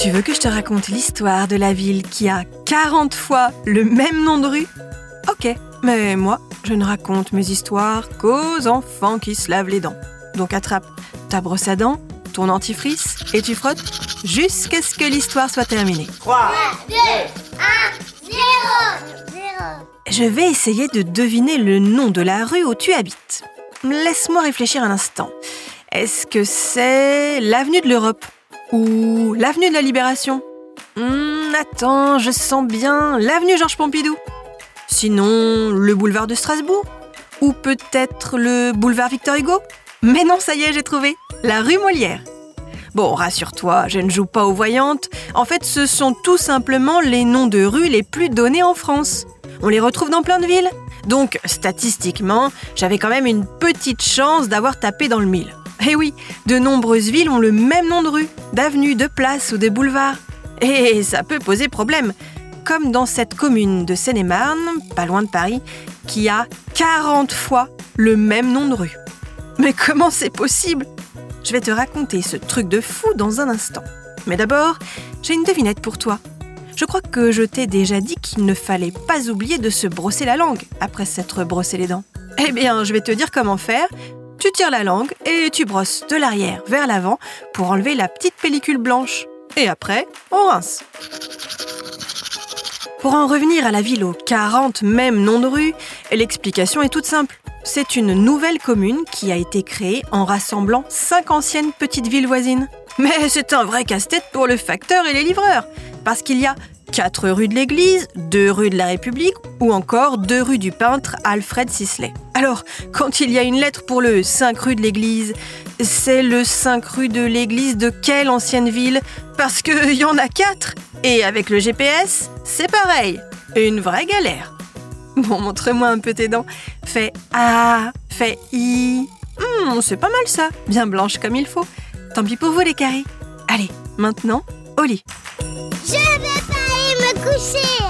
Tu veux que je te raconte l'histoire de la ville qui a 40 fois le même nom de rue? Ok, mais moi, je ne raconte mes histoires qu'aux enfants qui se lavent les dents. Donc attrape ta brosse à dents, ton antifrice et tu frottes jusqu'à ce que l'histoire soit terminée. 3, 2, 1, 0 Je vais essayer de deviner le nom de la rue où tu habites. Laisse-moi réfléchir un instant. Est-ce que c'est l'avenue de l'Europe? Ou l'avenue de la Libération Hmm, Attends, je sens bien l'avenue Georges Pompidou. Sinon, le boulevard de Strasbourg Ou peut-être le boulevard Victor Hugo Mais non, ça y est, j'ai trouvé. La rue Molière. Bon, rassure-toi, je ne joue pas aux voyantes. En fait, ce sont tout simplement les noms de rues les plus donnés en France. On les retrouve dans plein de villes. Donc, statistiquement, j'avais quand même une petite chance d'avoir tapé dans le mille. Eh oui, de nombreuses villes ont le même nom de rue, d'avenue, de place ou de boulevard. Et ça peut poser problème, comme dans cette commune de Seine-et-Marne, pas loin de Paris, qui a 40 fois le même nom de rue. Mais comment c'est possible? Je vais te raconter ce truc de fou dans un instant. Mais d'abord, j'ai une devinette pour toi. Je crois que je t'ai déjà dit qu'il ne fallait pas oublier de se brosser la langue après s'être brossé les dents. Eh bien, je vais te dire comment faire. Tu tires la langue et tu brosses de l'arrière vers l'avant pour enlever la petite pellicule blanche. Et après, on rince. Pour en revenir à la ville aux 40 mêmes noms de rue, l'explication est toute simple. C'est une nouvelle commune qui a été créée en rassemblant cinq anciennes petites villes voisines. Mais c'est un vrai casse-tête pour le facteur et les livreurs, parce qu'il y a 4 rues de l'église, 2 rues de la République ou encore 2 rues du peintre Alfred Sisley. Alors, quand il y a une lettre pour le 5 rue de l'église, c'est le 5 rue de l'église de quelle ancienne ville? Parce qu'il y en a 4 Et avec le GPS, c'est pareil. Une vraie galère. Bon, montre-moi un peu tes dents. Fais A, fais I. Hmm, c'est pas mal ça, bien blanche comme il faut. Tant pis pour vous les caries. Allez, maintenant, au lit. Je vais pas aller me coucher